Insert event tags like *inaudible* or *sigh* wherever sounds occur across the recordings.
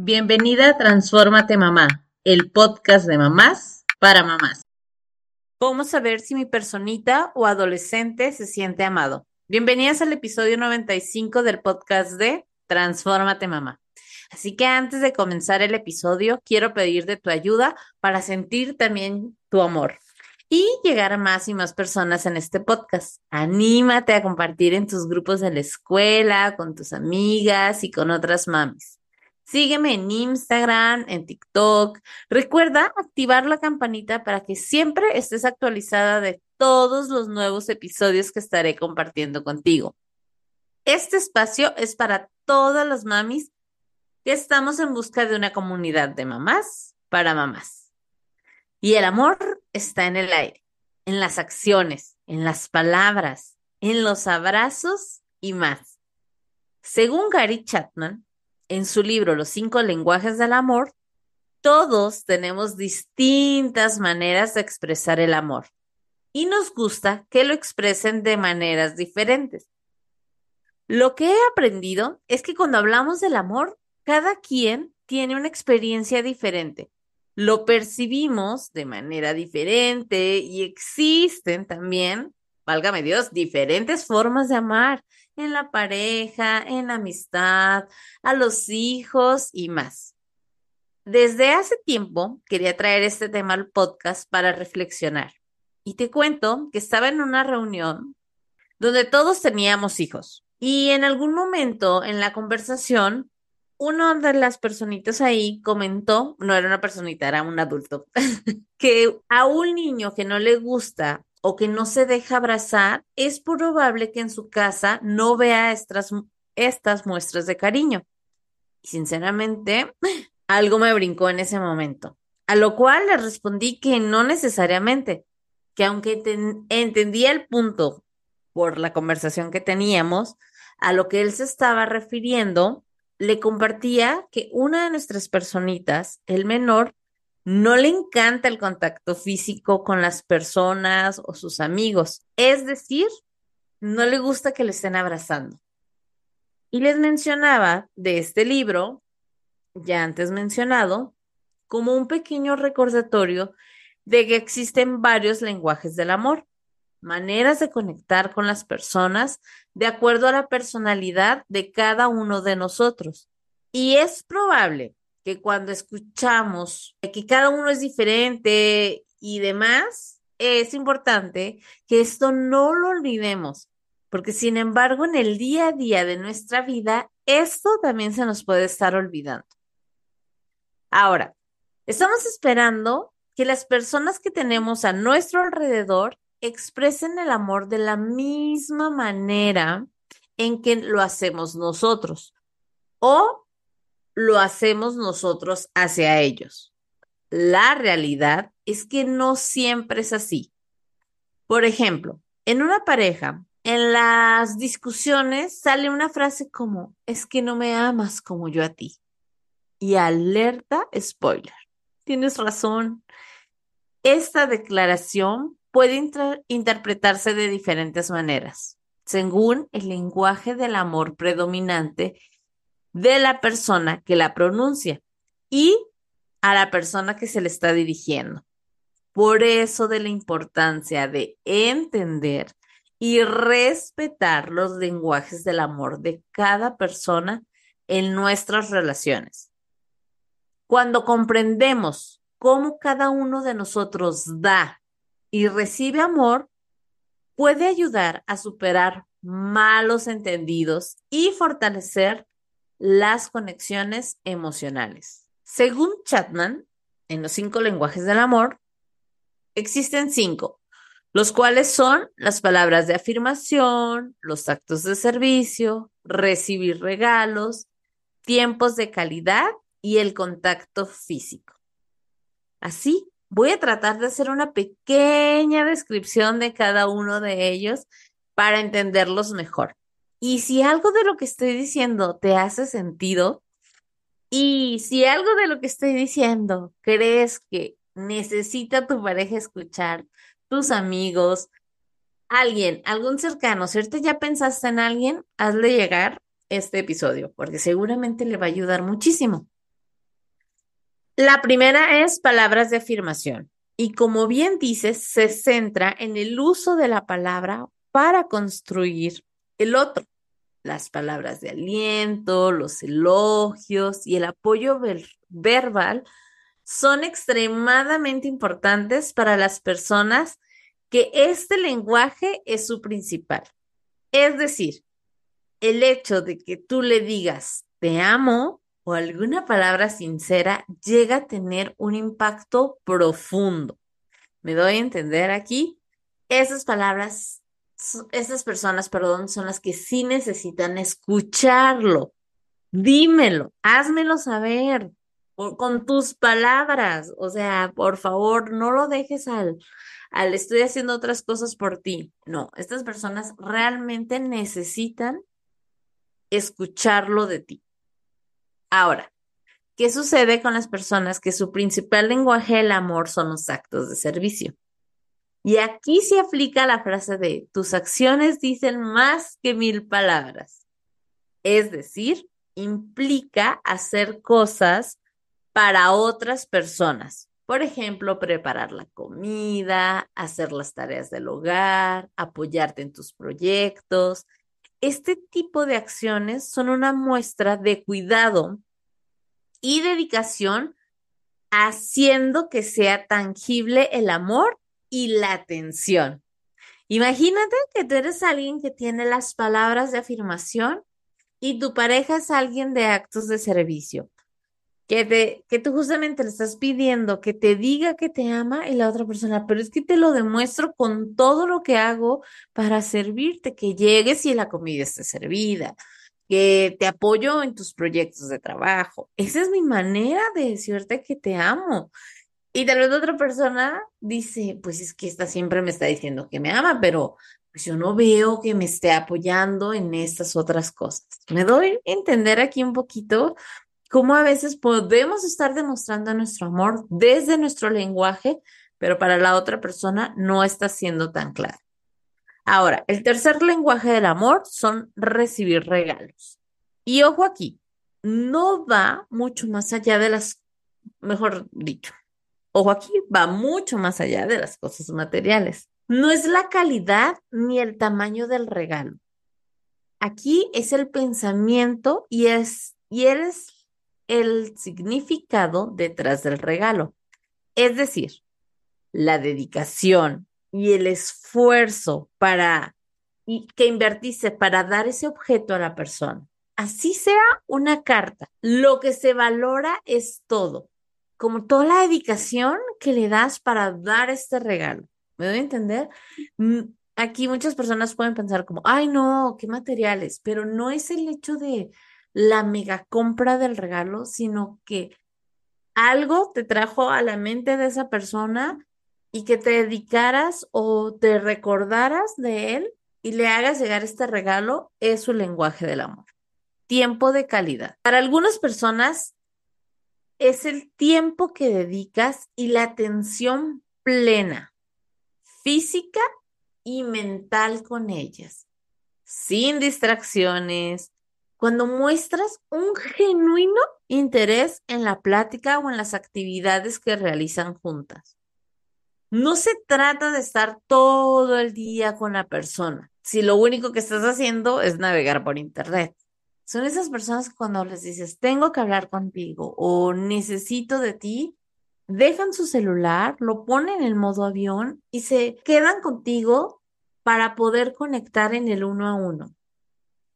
Bienvenida a Transfórmate Mamá, el podcast de mamás para mamás. ¿Cómo saber si mi personita o adolescente se siente amado? Bienvenidas al episodio 95 del podcast de Transfórmate Mamá. Así que antes de comenzar el episodio, quiero pedir de tu ayuda para sentir también tu amor y llegar a más y más personas en este podcast. Anímate a compartir en tus grupos de la escuela, con tus amigas y con otras mamis. Sígueme en Instagram, en TikTok. Recuerda activar la campanita para que siempre estés actualizada de todos los nuevos episodios que estaré compartiendo contigo. Este espacio es para todas las mamis que estamos en busca de una comunidad de mamás para mamás. Y el amor está en el aire, en las acciones, en las palabras, en los abrazos y más. Según Gary Chapman, en su libro Los cinco lenguajes del amor, todos tenemos distintas maneras de expresar el amor y nos gusta que lo expresen de maneras diferentes. Lo que he aprendido es que cuando hablamos del amor, cada quien tiene una experiencia diferente. Lo percibimos de manera diferente y existen también, válgame Dios, diferentes formas de amar en la pareja, en la amistad, a los hijos y más. Desde hace tiempo quería traer este tema al podcast para reflexionar. Y te cuento que estaba en una reunión donde todos teníamos hijos. Y en algún momento en la conversación, una de las personitas ahí comentó, no era una personita, era un adulto, *laughs* que a un niño que no le gusta o que no se deja abrazar, es probable que en su casa no vea estas, estas muestras de cariño. Y sinceramente, *laughs* algo me brincó en ese momento. A lo cual le respondí que no necesariamente, que aunque entendía el punto por la conversación que teníamos, a lo que él se estaba refiriendo, le compartía que una de nuestras personitas, el menor, no le encanta el contacto físico con las personas o sus amigos. Es decir, no le gusta que le estén abrazando. Y les mencionaba de este libro, ya antes mencionado, como un pequeño recordatorio de que existen varios lenguajes del amor, maneras de conectar con las personas de acuerdo a la personalidad de cada uno de nosotros. Y es probable que cuando escuchamos que cada uno es diferente y demás, es importante que esto no lo olvidemos, porque sin embargo en el día a día de nuestra vida, esto también se nos puede estar olvidando. Ahora, estamos esperando que las personas que tenemos a nuestro alrededor expresen el amor de la misma manera en que lo hacemos nosotros o lo hacemos nosotros hacia ellos. La realidad es que no siempre es así. Por ejemplo, en una pareja, en las discusiones sale una frase como, es que no me amas como yo a ti. Y alerta, spoiler. Tienes razón. Esta declaración puede interpretarse de diferentes maneras, según el lenguaje del amor predominante de la persona que la pronuncia y a la persona que se le está dirigiendo. Por eso de la importancia de entender y respetar los lenguajes del amor de cada persona en nuestras relaciones. Cuando comprendemos cómo cada uno de nosotros da y recibe amor, puede ayudar a superar malos entendidos y fortalecer las conexiones emocionales. Según Chapman, en los cinco lenguajes del amor, existen cinco, los cuales son las palabras de afirmación, los actos de servicio, recibir regalos, tiempos de calidad y el contacto físico. Así, voy a tratar de hacer una pequeña descripción de cada uno de ellos para entenderlos mejor. Y si algo de lo que estoy diciendo te hace sentido, y si algo de lo que estoy diciendo crees que necesita tu pareja escuchar, tus amigos, alguien, algún cercano, si ahorita ya pensaste en alguien, hazle llegar este episodio, porque seguramente le va a ayudar muchísimo. La primera es palabras de afirmación. Y como bien dices, se centra en el uso de la palabra para construir el otro. Las palabras de aliento, los elogios y el apoyo verbal son extremadamente importantes para las personas que este lenguaje es su principal. Es decir, el hecho de que tú le digas te amo o alguna palabra sincera llega a tener un impacto profundo. ¿Me doy a entender aquí? Esas palabras, esas personas, perdón, son las que sí necesitan escucharlo. Dímelo, házmelo saber con tus palabras. O sea, por favor, no lo dejes al, al estoy haciendo otras cosas por ti. No, estas personas realmente necesitan escucharlo de ti. Ahora, ¿qué sucede con las personas que su principal lenguaje del amor son los actos de servicio? Y aquí se aplica la frase de tus acciones dicen más que mil palabras. Es decir, implica hacer cosas para otras personas. Por ejemplo, preparar la comida, hacer las tareas del hogar, apoyarte en tus proyectos, este tipo de acciones son una muestra de cuidado y dedicación haciendo que sea tangible el amor y la atención. Imagínate que tú eres alguien que tiene las palabras de afirmación y tu pareja es alguien de actos de servicio que, te, que tú justamente le estás pidiendo que te diga que te ama y la otra persona, pero es que te lo demuestro con todo lo que hago para servirte, que llegues y la comida esté servida, que te apoyo en tus proyectos de trabajo. Esa es mi manera de decirte que te amo. Y tal vez otra persona dice, pues es que esta siempre me está diciendo que me ama, pero pues yo no veo que me esté apoyando en estas otras cosas. Me doy a entender aquí un poquito cómo a veces podemos estar demostrando nuestro amor desde nuestro lenguaje, pero para la otra persona no está siendo tan claro. Ahora, el tercer lenguaje del amor son recibir regalos. Y ojo aquí, no va mucho más allá de las, mejor dicho, ojo aquí, va mucho más allá de las cosas materiales. No es la calidad ni el tamaño del regalo. Aquí es el pensamiento y es, y eres el significado detrás del regalo. Es decir, la dedicación y el esfuerzo para y que invertiste para dar ese objeto a la persona. Así sea una carta, lo que se valora es todo, como toda la dedicación que le das para dar este regalo. ¿Me doy a entender? Mm, aquí muchas personas pueden pensar como, ay no, qué materiales, pero no es el hecho de, la mega compra del regalo, sino que algo te trajo a la mente de esa persona y que te dedicaras o te recordaras de él y le hagas llegar este regalo es su lenguaje del amor. Tiempo de calidad. Para algunas personas es el tiempo que dedicas y la atención plena, física y mental con ellas, sin distracciones, cuando muestras un genuino interés en la plática o en las actividades que realizan juntas. No se trata de estar todo el día con la persona, si lo único que estás haciendo es navegar por internet. Son esas personas que cuando les dices, tengo que hablar contigo o necesito de ti, dejan su celular, lo ponen en modo avión y se quedan contigo para poder conectar en el uno a uno.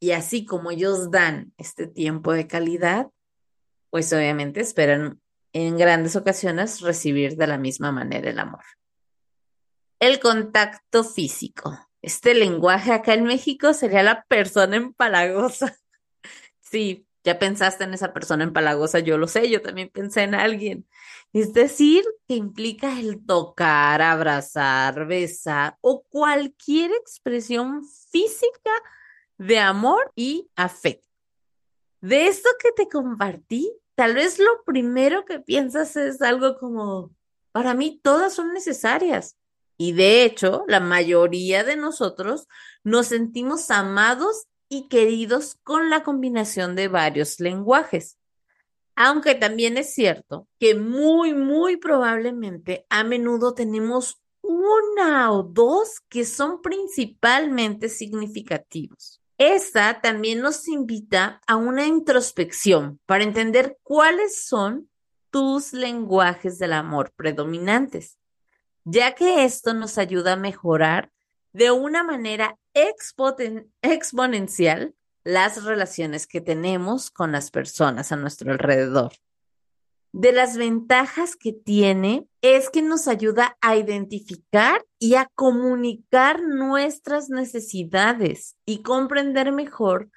Y así como ellos dan este tiempo de calidad, pues obviamente esperan en grandes ocasiones recibir de la misma manera el amor. El contacto físico. Este lenguaje acá en México sería la persona empalagosa. Sí, ya pensaste en esa persona empalagosa, yo lo sé, yo también pensé en alguien. Es decir, que implica el tocar, abrazar, besar o cualquier expresión física de amor y afecto. De esto que te compartí, tal vez lo primero que piensas es algo como, para mí todas son necesarias. Y de hecho, la mayoría de nosotros nos sentimos amados y queridos con la combinación de varios lenguajes. Aunque también es cierto que muy, muy probablemente a menudo tenemos una o dos que son principalmente significativos. Esta también nos invita a una introspección para entender cuáles son tus lenguajes del amor predominantes, ya que esto nos ayuda a mejorar de una manera exponencial las relaciones que tenemos con las personas a nuestro alrededor. De las ventajas que tiene es que nos ayuda a identificar y a comunicar nuestras necesidades y comprender mejor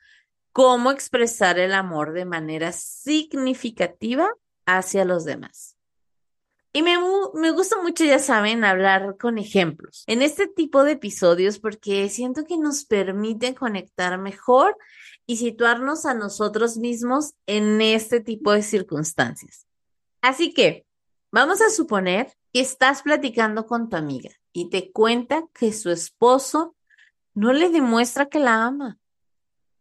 cómo expresar el amor de manera significativa hacia los demás. Y me, me, gusta mucho, ya saben, hablar con ejemplos en este tipo de episodios porque siento que nos permiten conectar mejor y situarnos a nosotros mismos en este tipo de circunstancias. Así que vamos a suponer que estás platicando con tu amiga y te cuenta que su esposo no le demuestra que la ama.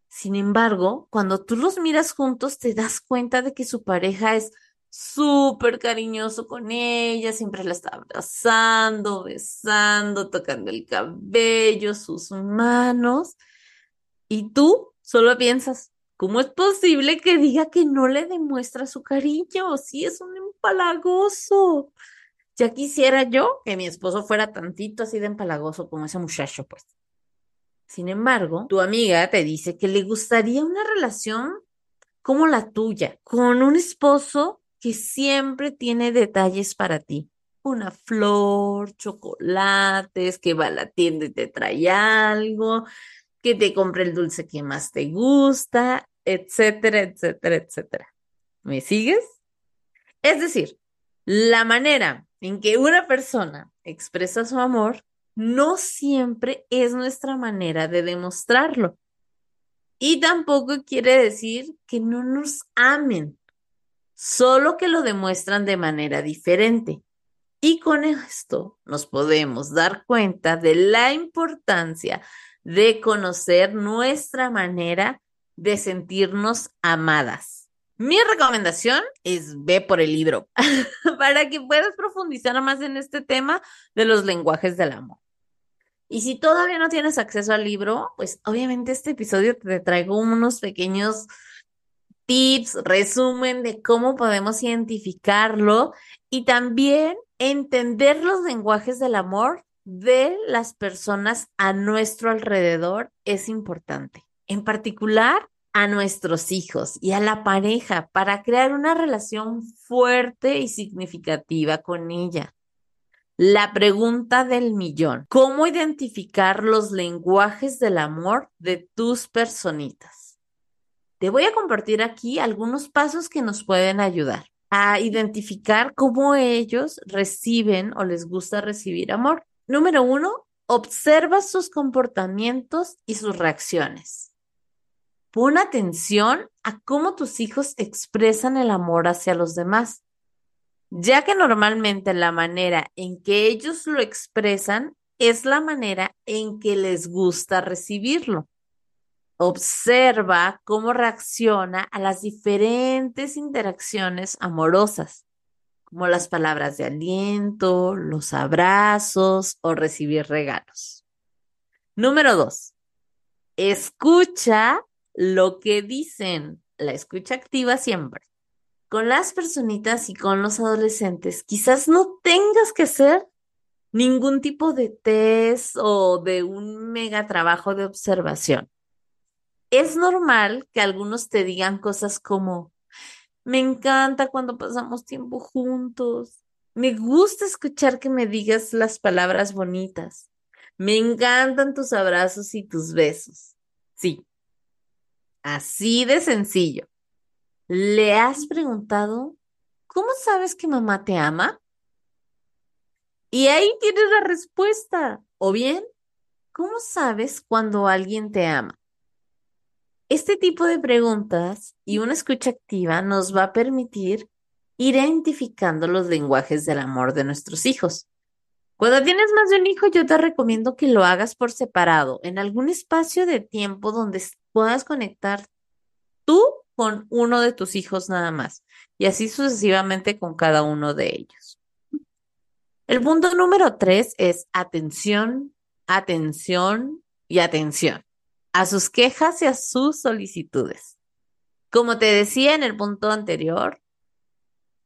Sin embargo, cuando tú los miras juntos, te das cuenta de que su pareja es súper cariñoso con ella, siempre la está abrazando, besando, tocando el cabello, sus manos. Y tú solo piensas, ¿cómo es posible que diga que no le demuestra su cariño? Sí, es un empalagoso. Ya quisiera yo que mi esposo fuera tantito así de empalagoso como ese muchacho, pues. Sin embargo, tu amiga te dice que le gustaría una relación como la tuya, con un esposo que siempre tiene detalles para ti. Una flor, chocolates, que va a la tienda y te trae algo, que te compre el dulce que más te gusta, etcétera, etcétera, etcétera. ¿Me sigues? Es decir, la manera en que una persona expresa su amor no siempre es nuestra manera de demostrarlo. Y tampoco quiere decir que no nos amen solo que lo demuestran de manera diferente. Y con esto nos podemos dar cuenta de la importancia de conocer nuestra manera de sentirnos amadas. Mi recomendación es ve por el libro *laughs* para que puedas profundizar más en este tema de los lenguajes del amor. Y si todavía no tienes acceso al libro, pues obviamente este episodio te traigo unos pequeños tips, resumen de cómo podemos identificarlo y también entender los lenguajes del amor de las personas a nuestro alrededor es importante. En particular, a nuestros hijos y a la pareja para crear una relación fuerte y significativa con ella. La pregunta del millón, ¿cómo identificar los lenguajes del amor de tus personitas? Te voy a compartir aquí algunos pasos que nos pueden ayudar a identificar cómo ellos reciben o les gusta recibir amor. Número uno, observa sus comportamientos y sus reacciones. Pon atención a cómo tus hijos expresan el amor hacia los demás, ya que normalmente la manera en que ellos lo expresan es la manera en que les gusta recibirlo. Observa cómo reacciona a las diferentes interacciones amorosas, como las palabras de aliento, los abrazos o recibir regalos. Número dos, escucha lo que dicen. La escucha activa siempre. Con las personitas y con los adolescentes, quizás no tengas que hacer ningún tipo de test o de un mega trabajo de observación es normal que algunos te digan cosas como, me encanta cuando pasamos tiempo juntos, me gusta escuchar que me digas las palabras bonitas, me encantan tus abrazos y tus besos. Sí, así de sencillo. ¿Le has preguntado, ¿cómo sabes que mamá te ama? Y ahí tienes la respuesta. O bien, ¿cómo sabes cuando alguien te ama? Este tipo de preguntas y una escucha activa nos va a permitir ir identificando los lenguajes del amor de nuestros hijos. Cuando tienes más de un hijo, yo te recomiendo que lo hagas por separado, en algún espacio de tiempo donde puedas conectar tú con uno de tus hijos nada más y así sucesivamente con cada uno de ellos. El punto número tres es atención, atención y atención a sus quejas y a sus solicitudes. Como te decía en el punto anterior,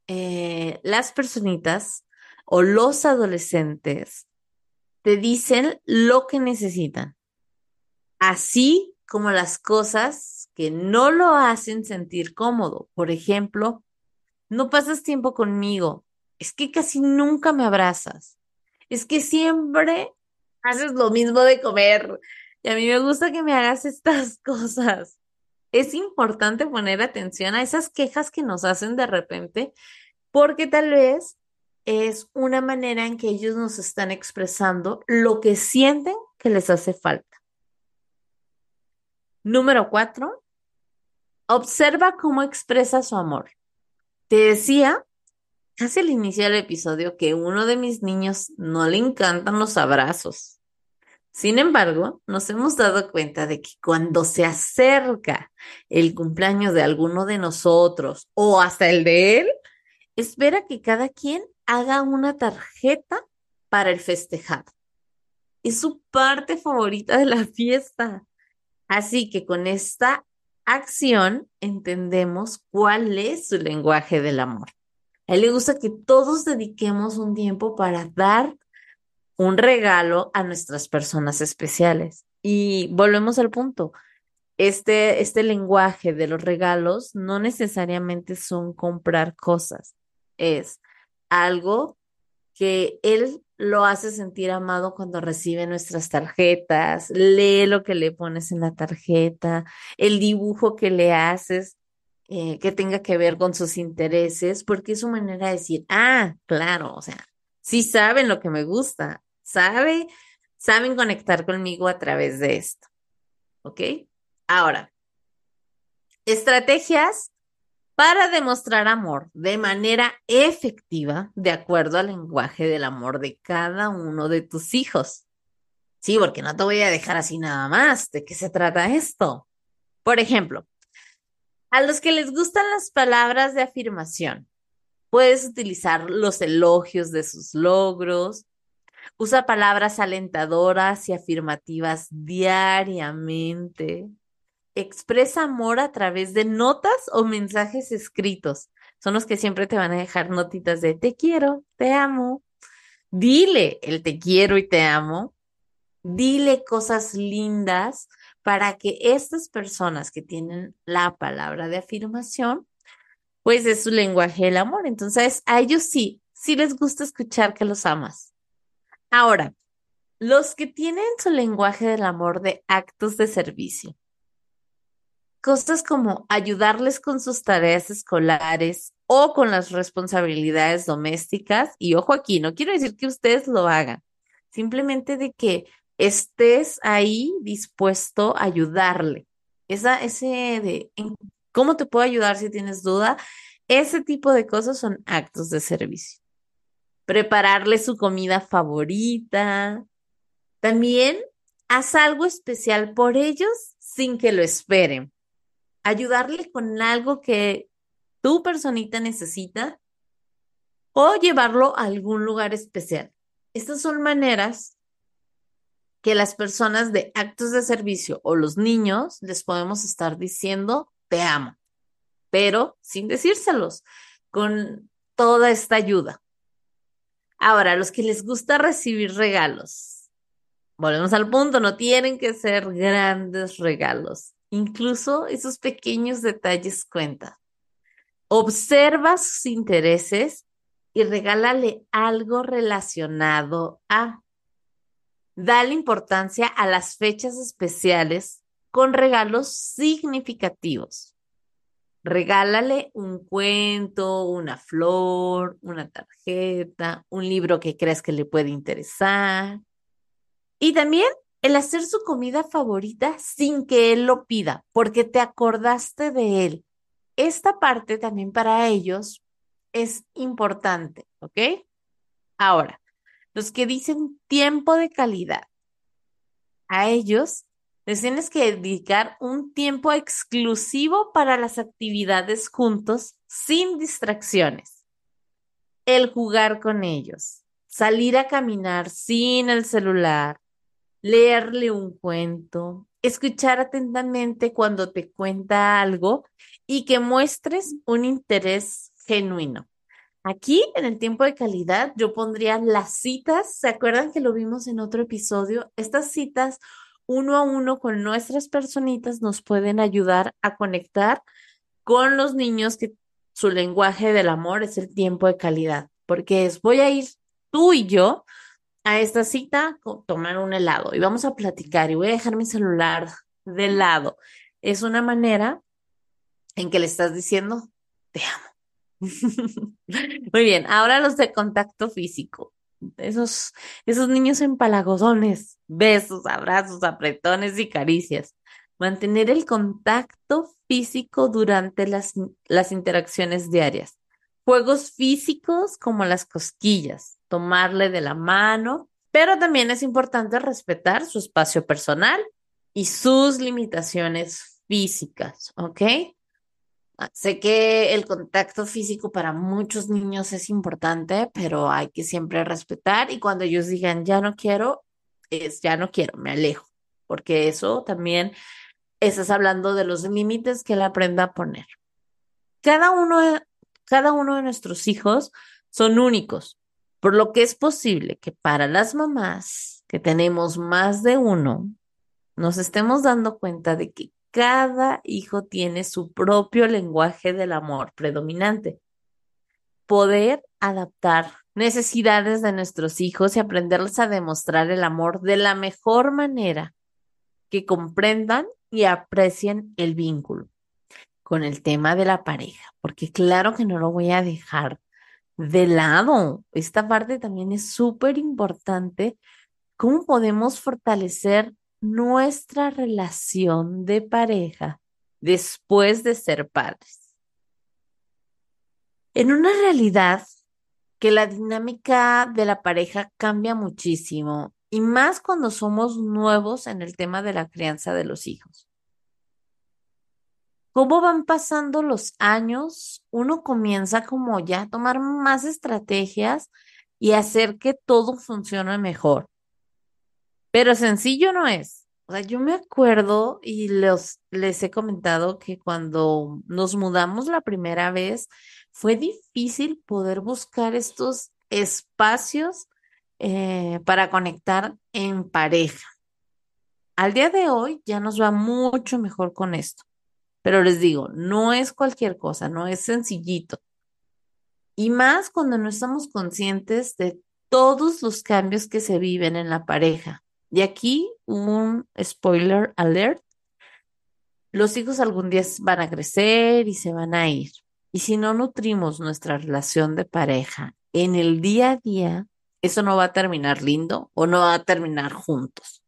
eh, las personitas o los adolescentes te dicen lo que necesitan, así como las cosas que no lo hacen sentir cómodo. Por ejemplo, no pasas tiempo conmigo, es que casi nunca me abrazas, es que siempre haces lo mismo de comer y a mí me gusta que me hagas estas *laughs* cosas. Es importante poner atención a esas quejas que nos hacen de repente porque tal vez es una manera en que ellos nos están expresando lo que sienten que les hace falta. Número cuatro, observa cómo expresa su amor. Te decía casi al inicio del episodio que uno de mis niños no le encantan los abrazos. Sin embargo, nos hemos dado cuenta de que cuando se acerca el cumpleaños de alguno de nosotros o hasta el de él, espera que cada quien haga una tarjeta para el festejado. Es su parte favorita de la fiesta. Así que con esta acción entendemos cuál es su lenguaje del amor. A él le gusta que todos dediquemos un tiempo para dar un regalo a nuestras personas especiales. Y volvemos al punto este, este lenguaje de los regalos no necesariamente son comprar cosas, es algo que él lo hace sentir amado cuando recibe nuestras tarjetas, lee lo que le pones en la tarjeta, el dibujo que le haces eh, que tenga que ver con sus intereses, porque es su manera de decir, ah, claro, o sea, sí saben lo que me gusta, sabe, saben conectar conmigo a través de esto. ¿Ok? Ahora, estrategias para demostrar amor de manera efectiva de acuerdo al lenguaje del amor de cada uno de tus hijos. Sí, porque no te voy a dejar así nada más. ¿De qué se trata esto? Por ejemplo, a los que les gustan las palabras de afirmación, puedes utilizar los elogios de sus logros, usa palabras alentadoras y afirmativas diariamente expresa amor a través de notas o mensajes escritos. Son los que siempre te van a dejar notitas de te quiero, te amo. Dile el te quiero y te amo. Dile cosas lindas para que estas personas que tienen la palabra de afirmación, pues es su lenguaje del amor. Entonces, a ellos sí, sí les gusta escuchar que los amas. Ahora, los que tienen su lenguaje del amor de actos de servicio, cosas como ayudarles con sus tareas escolares o con las responsabilidades domésticas. Y ojo aquí, no quiero decir que ustedes lo hagan, simplemente de que estés ahí dispuesto a ayudarle. Esa, ese de cómo te puedo ayudar si tienes duda, ese tipo de cosas son actos de servicio. Prepararle su comida favorita. También haz algo especial por ellos sin que lo esperen ayudarle con algo que tu personita necesita o llevarlo a algún lugar especial. Estas son maneras que las personas de actos de servicio o los niños les podemos estar diciendo, te amo, pero sin decírselos, con toda esta ayuda. Ahora, los que les gusta recibir regalos, volvemos al punto, no tienen que ser grandes regalos. Incluso esos pequeños detalles cuentan. Observa sus intereses y regálale algo relacionado a. Dale importancia a las fechas especiales con regalos significativos. Regálale un cuento, una flor, una tarjeta, un libro que creas que le puede interesar. Y también el hacer su comida favorita sin que él lo pida, porque te acordaste de él. Esta parte también para ellos es importante, ¿ok? Ahora, los que dicen tiempo de calidad, a ellos Les tienes que dedicar un tiempo exclusivo para las actividades juntos sin distracciones. El jugar con ellos, salir a caminar sin el celular, leerle un cuento, escuchar atentamente cuando te cuenta algo y que muestres un interés genuino. Aquí, en el tiempo de calidad, yo pondría las citas. ¿Se acuerdan que lo vimos en otro episodio? Estas citas uno a uno con nuestras personitas nos pueden ayudar a conectar con los niños que su lenguaje del amor es el tiempo de calidad, porque es voy a ir tú y yo a esta cita, tomar un helado y vamos a platicar y voy a dejar mi celular de lado. Es una manera en que le estás diciendo, te amo. *laughs* Muy bien, ahora los de contacto físico. Esos, esos niños empalagodones, besos, abrazos, apretones y caricias. Mantener el contacto físico durante las, las interacciones diarias. Juegos físicos como las cosquillas, tomarle de la mano, pero también es importante respetar su espacio personal y sus limitaciones físicas, ¿ok? Ah, sé que el contacto físico para muchos niños es importante, pero hay que siempre respetar y cuando ellos digan ya no quiero, es ya no quiero, me alejo, porque eso también estás hablando de los límites que él aprenda a poner. Cada uno, cada uno de nuestros hijos son únicos por lo que es posible que para las mamás que tenemos más de uno, nos estemos dando cuenta de que cada hijo tiene su propio lenguaje del amor predominante. Poder adaptar necesidades de nuestros hijos y aprenderles a demostrar el amor de la mejor manera que comprendan y aprecien el vínculo con el tema de la pareja, porque claro que no lo voy a dejar de lado. Esta parte también es súper importante. ¿Cómo podemos fortalecer nuestra relación de pareja después de ser padres? En una realidad que la dinámica de la pareja cambia muchísimo y más cuando somos nuevos en el tema de la crianza de los hijos cómo van pasando los años, uno comienza como ya a tomar más estrategias y hacer que todo funcione mejor. Pero sencillo no es. O sea, yo me acuerdo y les he comentado que cuando nos mudamos la primera vez, fue difícil poder buscar estos espacios eh, para conectar en pareja. Al día de hoy ya nos va mucho mejor con esto. Pero les digo, no es cualquier cosa, no es sencillito. Y más cuando no estamos conscientes de todos los cambios que se viven en la pareja. Y aquí un spoiler alert. Los hijos algún día van a crecer y se van a ir. Y si no nutrimos nuestra relación de pareja en el día a día, eso no va a terminar lindo o no va a terminar juntos.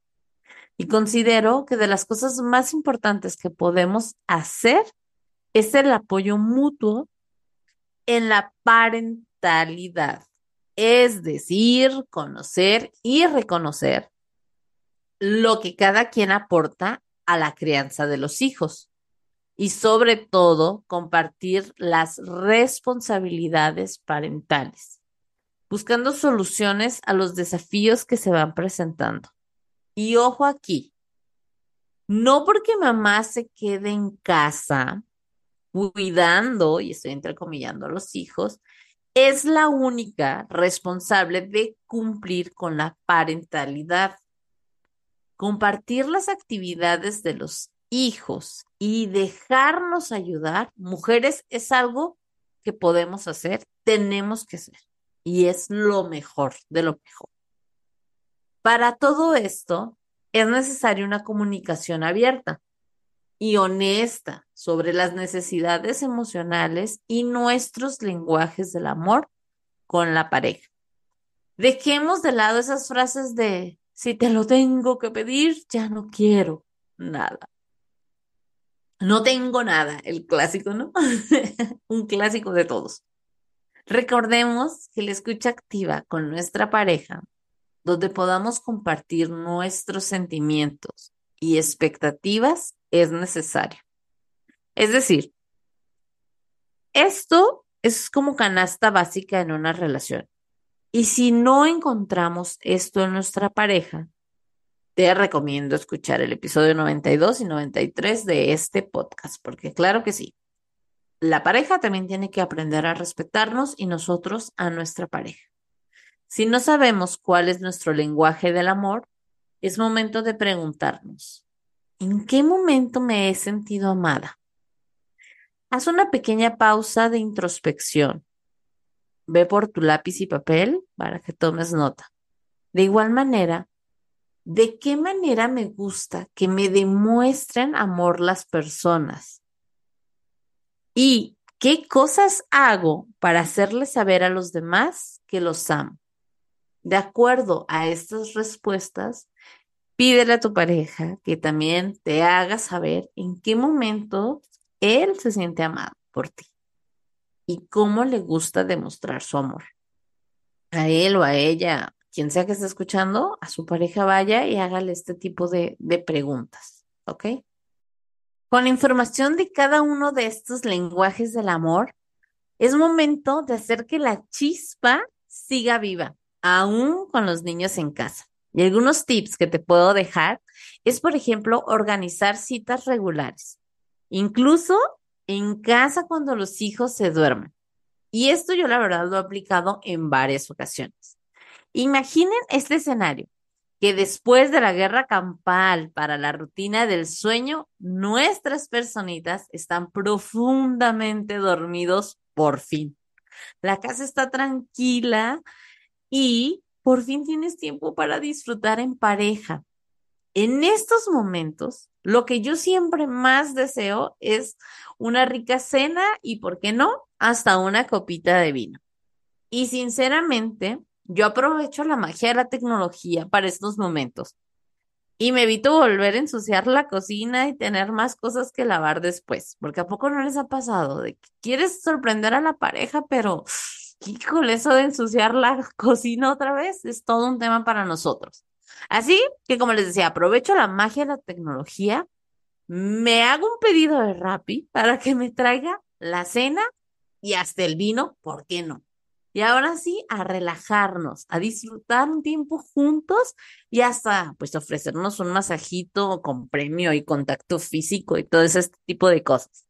Y considero que de las cosas más importantes que podemos hacer es el apoyo mutuo en la parentalidad, es decir, conocer y reconocer lo que cada quien aporta a la crianza de los hijos y sobre todo compartir las responsabilidades parentales, buscando soluciones a los desafíos que se van presentando. Y ojo aquí, no porque mamá se quede en casa cuidando, y estoy entrecomillando a los hijos, es la única responsable de cumplir con la parentalidad. Compartir las actividades de los hijos y dejarnos ayudar, mujeres, es algo que podemos hacer, tenemos que hacer. Y es lo mejor de lo mejor. Para todo esto es necesaria una comunicación abierta y honesta sobre las necesidades emocionales y nuestros lenguajes del amor con la pareja. Dejemos de lado esas frases de si te lo tengo que pedir, ya no quiero nada. No tengo nada, el clásico, ¿no? *laughs* Un clásico de todos. Recordemos que la escucha activa con nuestra pareja donde podamos compartir nuestros sentimientos y expectativas es necesario. Es decir, esto es como canasta básica en una relación. Y si no encontramos esto en nuestra pareja, te recomiendo escuchar el episodio 92 y 93 de este podcast, porque claro que sí, la pareja también tiene que aprender a respetarnos y nosotros a nuestra pareja. Si no sabemos cuál es nuestro lenguaje del amor, es momento de preguntarnos, ¿en qué momento me he sentido amada? Haz una pequeña pausa de introspección. Ve por tu lápiz y papel para que tomes nota. De igual manera, ¿de qué manera me gusta que me demuestren amor las personas? ¿Y qué cosas hago para hacerles saber a los demás que los amo? De acuerdo a estas respuestas, pídele a tu pareja que también te haga saber en qué momento él se siente amado por ti y cómo le gusta demostrar su amor. A él o a ella, quien sea que esté escuchando, a su pareja vaya y hágale este tipo de, preguntas, ¿ok? Con información de cada uno de estos lenguajes del amor, es momento de hacer que la chispa siga viva, aún con los niños en casa. Y algunos tips que te puedo dejar es, por ejemplo, organizar citas regulares incluso en casa cuando los hijos se duermen. Y esto yo la verdad lo he aplicado en varias ocasiones. Imaginen este escenario, que después de la guerra campal para la rutina del sueño, nuestras personitas están profundamente dormidos por fin. La casa está tranquila y por fin tienes tiempo para disfrutar en pareja. En estos momentos, lo que yo siempre más deseo es una rica cena y, ¿por qué no?, hasta una copita de vino. Y sinceramente, yo aprovecho la magia de la tecnología para estos momentos y me evito volver a ensuciar la cocina y tener más cosas que lavar después, porque a poco no les ha pasado de que quieres sorprender a la pareja, pero híjole, eso de ensuciar la *laughs* cocina otra vez es todo un tema para nosotros. Así que, como les decía, aprovecho la magia de la tecnología, me hago un pedido de Rappi para que me traiga la cena y hasta el vino, ¿por qué no? Y ahora sí, a relajarnos, a disfrutar un tiempo juntos y hasta, pues, ofrecernos un masajito con premio y contacto físico y todo ese tipo de cosas.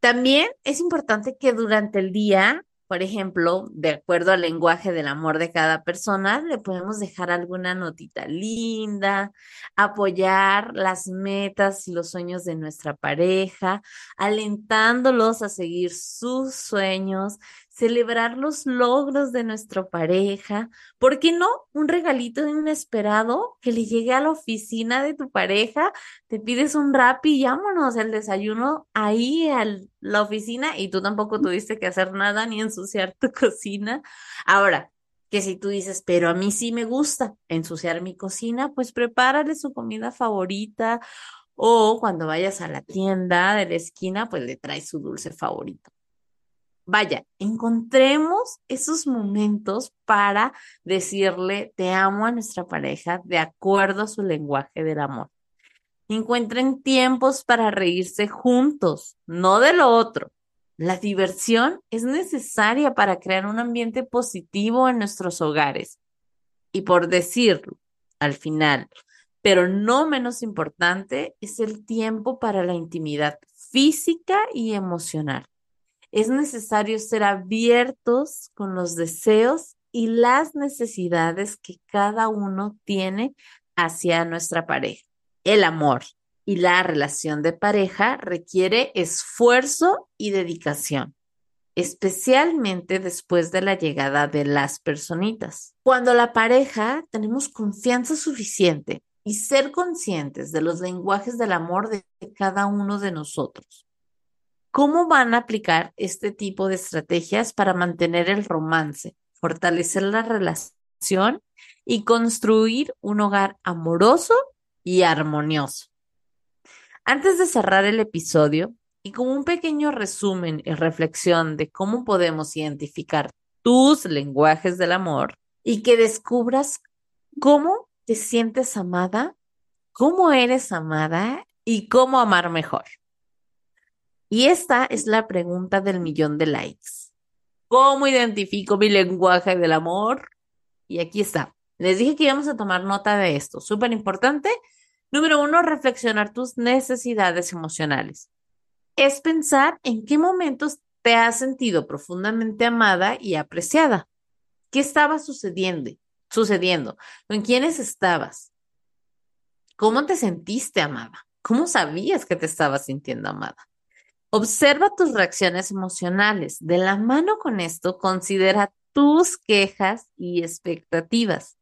También es importante que durante el día por ejemplo, de acuerdo al lenguaje del amor de cada persona, le podemos dejar alguna notita linda, apoyar las metas y los sueños de nuestra pareja, alentándolos a seguir sus sueños, celebrar los logros de nuestra pareja. ¿Por qué no? Un regalito inesperado que le llegue a la oficina de tu pareja, te pides un rap y llámonos el desayuno ahí a la oficina y tú tampoco tuviste que hacer nada ni ensuciar tu *laughs* cocina. Ahora, que si tú dices, pero a mí sí me gusta ensuciar mi cocina, pues prepárale su comida favorita o cuando vayas a la tienda de la esquina, pues le traes su dulce favorito vaya, encontremos esos momentos para decirle te amo a nuestra pareja de acuerdo a su lenguaje del amor. Encuentren tiempos para reírse juntos, no de lo otro. La diversión es necesaria para crear un ambiente positivo en nuestros hogares. Y por decirlo, al final, pero no menos importante, es el tiempo para la intimidad física y emocional es necesario ser abiertos con los deseos y las necesidades que cada uno tiene hacia nuestra pareja. El amor y la relación de pareja requiere esfuerzo y dedicación, especialmente después de la llegada de las personitas. Cuando la pareja tenemos confianza suficiente y ser conscientes de los lenguajes del amor de cada uno de nosotros ¿Cómo van a aplicar este tipo de estrategias para mantener el romance, fortalecer la relación y construir un hogar amoroso y armonioso? Antes de cerrar el episodio, y como un pequeño resumen y reflexión de cómo podemos identificar tus lenguajes del amor y que descubras cómo te sientes amada, cómo eres amada y cómo amar mejor. Y esta es la pregunta del millón de likes. ¿Cómo identifico mi lenguaje del amor? Y aquí está. Les dije que íbamos a tomar nota de esto. Súper importante. Número uno, reflexionar tus necesidades emocionales. Es pensar en qué momentos te has sentido profundamente amada y apreciada. ¿Qué estaba sucediendo? Sucediendo. ¿Con quiénes estabas? ¿Cómo te sentiste amada? ¿Cómo sabías que te estabas sintiendo amada? Observa tus reacciones emocionales. De la mano con esto, considera tus quejas y expectativas.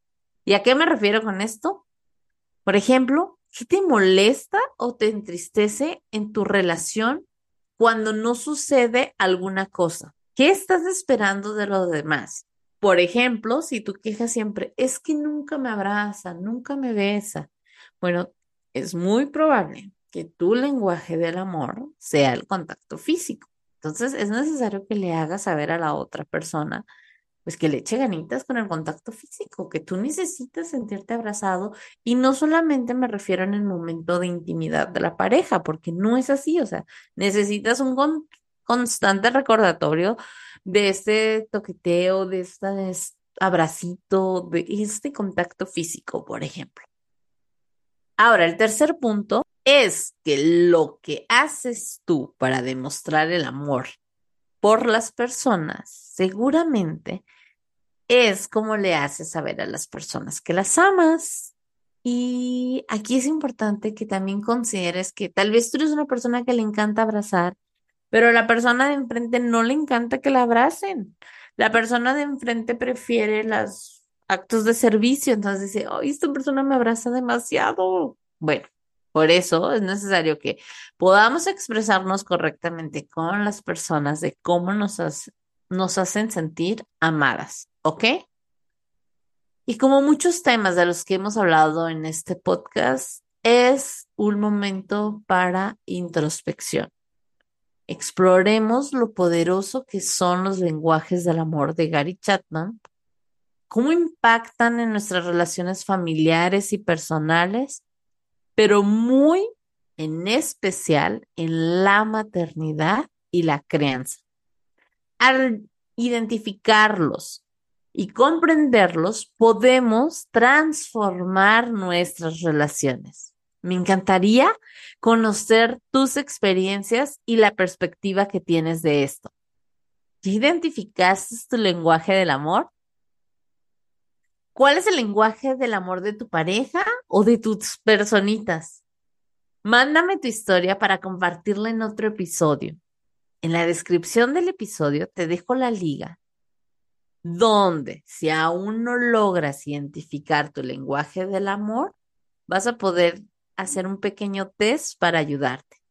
¿Y a qué me refiero con esto? Por ejemplo, ¿qué te molesta o te entristece en tu relación cuando no sucede alguna cosa? ¿Qué estás esperando de los demás? Por ejemplo, si tu queja siempre es que nunca me abraza, nunca me besa. Bueno, es muy probable que tu lenguaje del amor sea el contacto físico. Entonces es necesario que le hagas saber a la otra persona, pues que le eche ganitas con el contacto físico, que tú necesitas sentirte abrazado y no solamente me refiero en el momento de intimidad de la pareja, porque no es así, o sea, necesitas un constante recordatorio de este toqueteo, de este abracito, de este contacto físico, por ejemplo. Ahora, el tercer punto es que lo que haces tú para demostrar el amor por las personas, seguramente es como le haces saber a las personas que las amas. Y aquí es importante que también consideres que tal vez tú eres una persona que le encanta abrazar, pero a la persona de enfrente no le encanta que la abracen. La persona de enfrente prefiere los actos de servicio, entonces dice, oh, esta persona me abraza demasiado. Bueno, por eso es necesario que podamos expresarnos correctamente con las personas de cómo nos, hacen sentir amadas, ¿ok? Y como muchos temas de los que hemos hablado en este podcast, es un momento para introspección. Exploremos lo poderoso que son los lenguajes del amor de Gary Chapman, cómo impactan en nuestras relaciones familiares y personales pero muy en especial en la maternidad y la crianza. Al identificarlos y comprenderlos, podemos transformar nuestras relaciones. Me encantaría conocer tus experiencias y la perspectiva que tienes de esto. ¿Ya identificaste tu lenguaje del amor? ¿Cuál es el lenguaje del amor de tu pareja o de tus personitas? Mándame tu historia para compartirla en otro episodio. En la descripción del episodio te dejo la liga donde si aún no logras identificar tu lenguaje del amor, vas a poder hacer un pequeño test para ayudarte.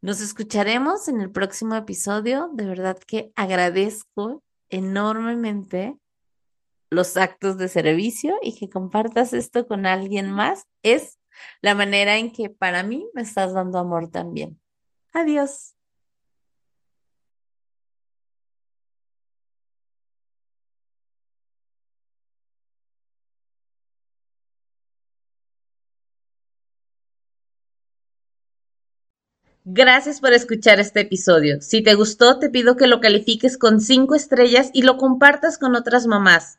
Nos escucharemos en el próximo episodio. De verdad que agradezco enormemente los actos de servicio y que compartas esto con alguien más es la manera en que para mí me estás dando amor también. Adiós. Gracias por escuchar este episodio. Si te gustó, te pido que lo califiques con cinco estrellas y lo compartas con otras mamás.